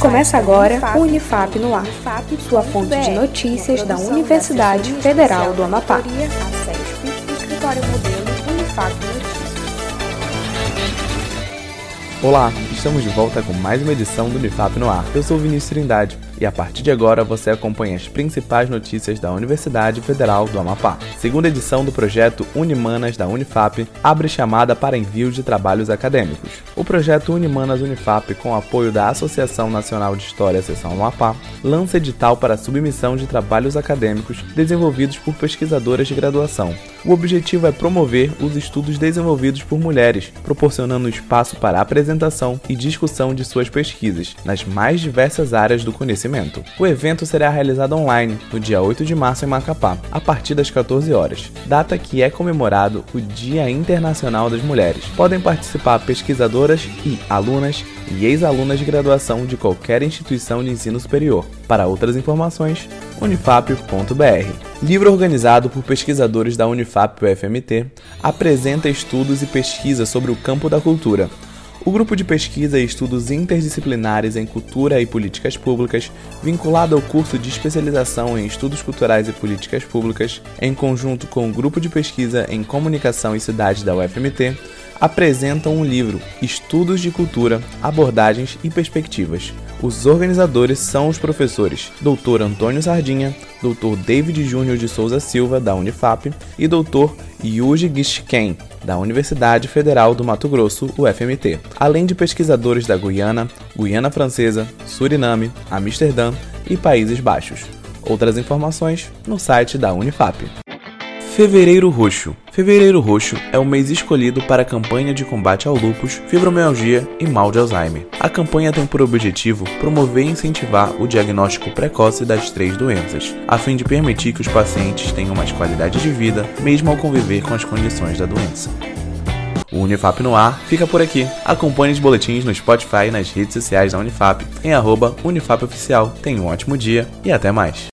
Começa agora o Unifap no ar, sua fonte de notícias da Universidade Federal do Amapá. Escritório Modelo Unifap Notícias. Olá, estamos de volta com mais uma edição do Unifap no ar. Eu sou Vinícius Trindade e a partir de agora você acompanha as principais notícias da Universidade Federal do Amapá. Segunda edição do projeto Unimanas da Unifap abre chamada para envio de trabalhos acadêmicos. O projeto Unimanas Unifap, com apoio da Associação Nacional de História Seção Amapá, lança edital para submissão de trabalhos acadêmicos desenvolvidos por pesquisadoras de graduação. O objetivo é promover os estudos desenvolvidos por mulheres, proporcionando espaço para apresentação e discussão de suas pesquisas nas mais diversas áreas do conhecimento. O evento será realizado online no dia 8 de março em Macapá, a partir das 14 horas, data que é comemorado o Dia Internacional das Mulheres. Podem participar pesquisadoras e alunas e ex-alunas de graduação de qualquer instituição de ensino superior. Para outras informações, unifap.br. Livro organizado por pesquisadores da Unifap UFMT apresenta estudos e pesquisas sobre o campo da cultura. O grupo de pesquisa e estudos interdisciplinares em cultura e políticas públicas, vinculado ao curso de especialização em estudos culturais e políticas públicas, em conjunto com o grupo de pesquisa em comunicação e cidade da UFMT, apresentam um livro Estudos de Cultura, Abordagens e Perspectivas. Os organizadores são os professores Dr. Antônio Sardinha, Dr. David Júnior de Souza Silva, da Unifap, e Dr. Yuji Gishken, da Universidade Federal do Mato Grosso, UFMT, além de pesquisadores da Guiana, Guiana Francesa, Suriname, Amsterdã e Países Baixos. Outras informações no site da Unifap. Fevereiro Roxo. Fevereiro Roxo é o mês escolhido para a campanha de combate ao lúpus, fibromialgia e mal de Alzheimer. A campanha tem por objetivo promover e incentivar o diagnóstico precoce das três doenças, a fim de permitir que os pacientes tenham mais qualidade de vida, mesmo ao conviver com as condições da doença. O Unifap no ar fica por aqui. Acompanhe os boletins no Spotify e nas redes sociais da Unifap em arroba UnifapOficial. Tenha um ótimo dia e até mais.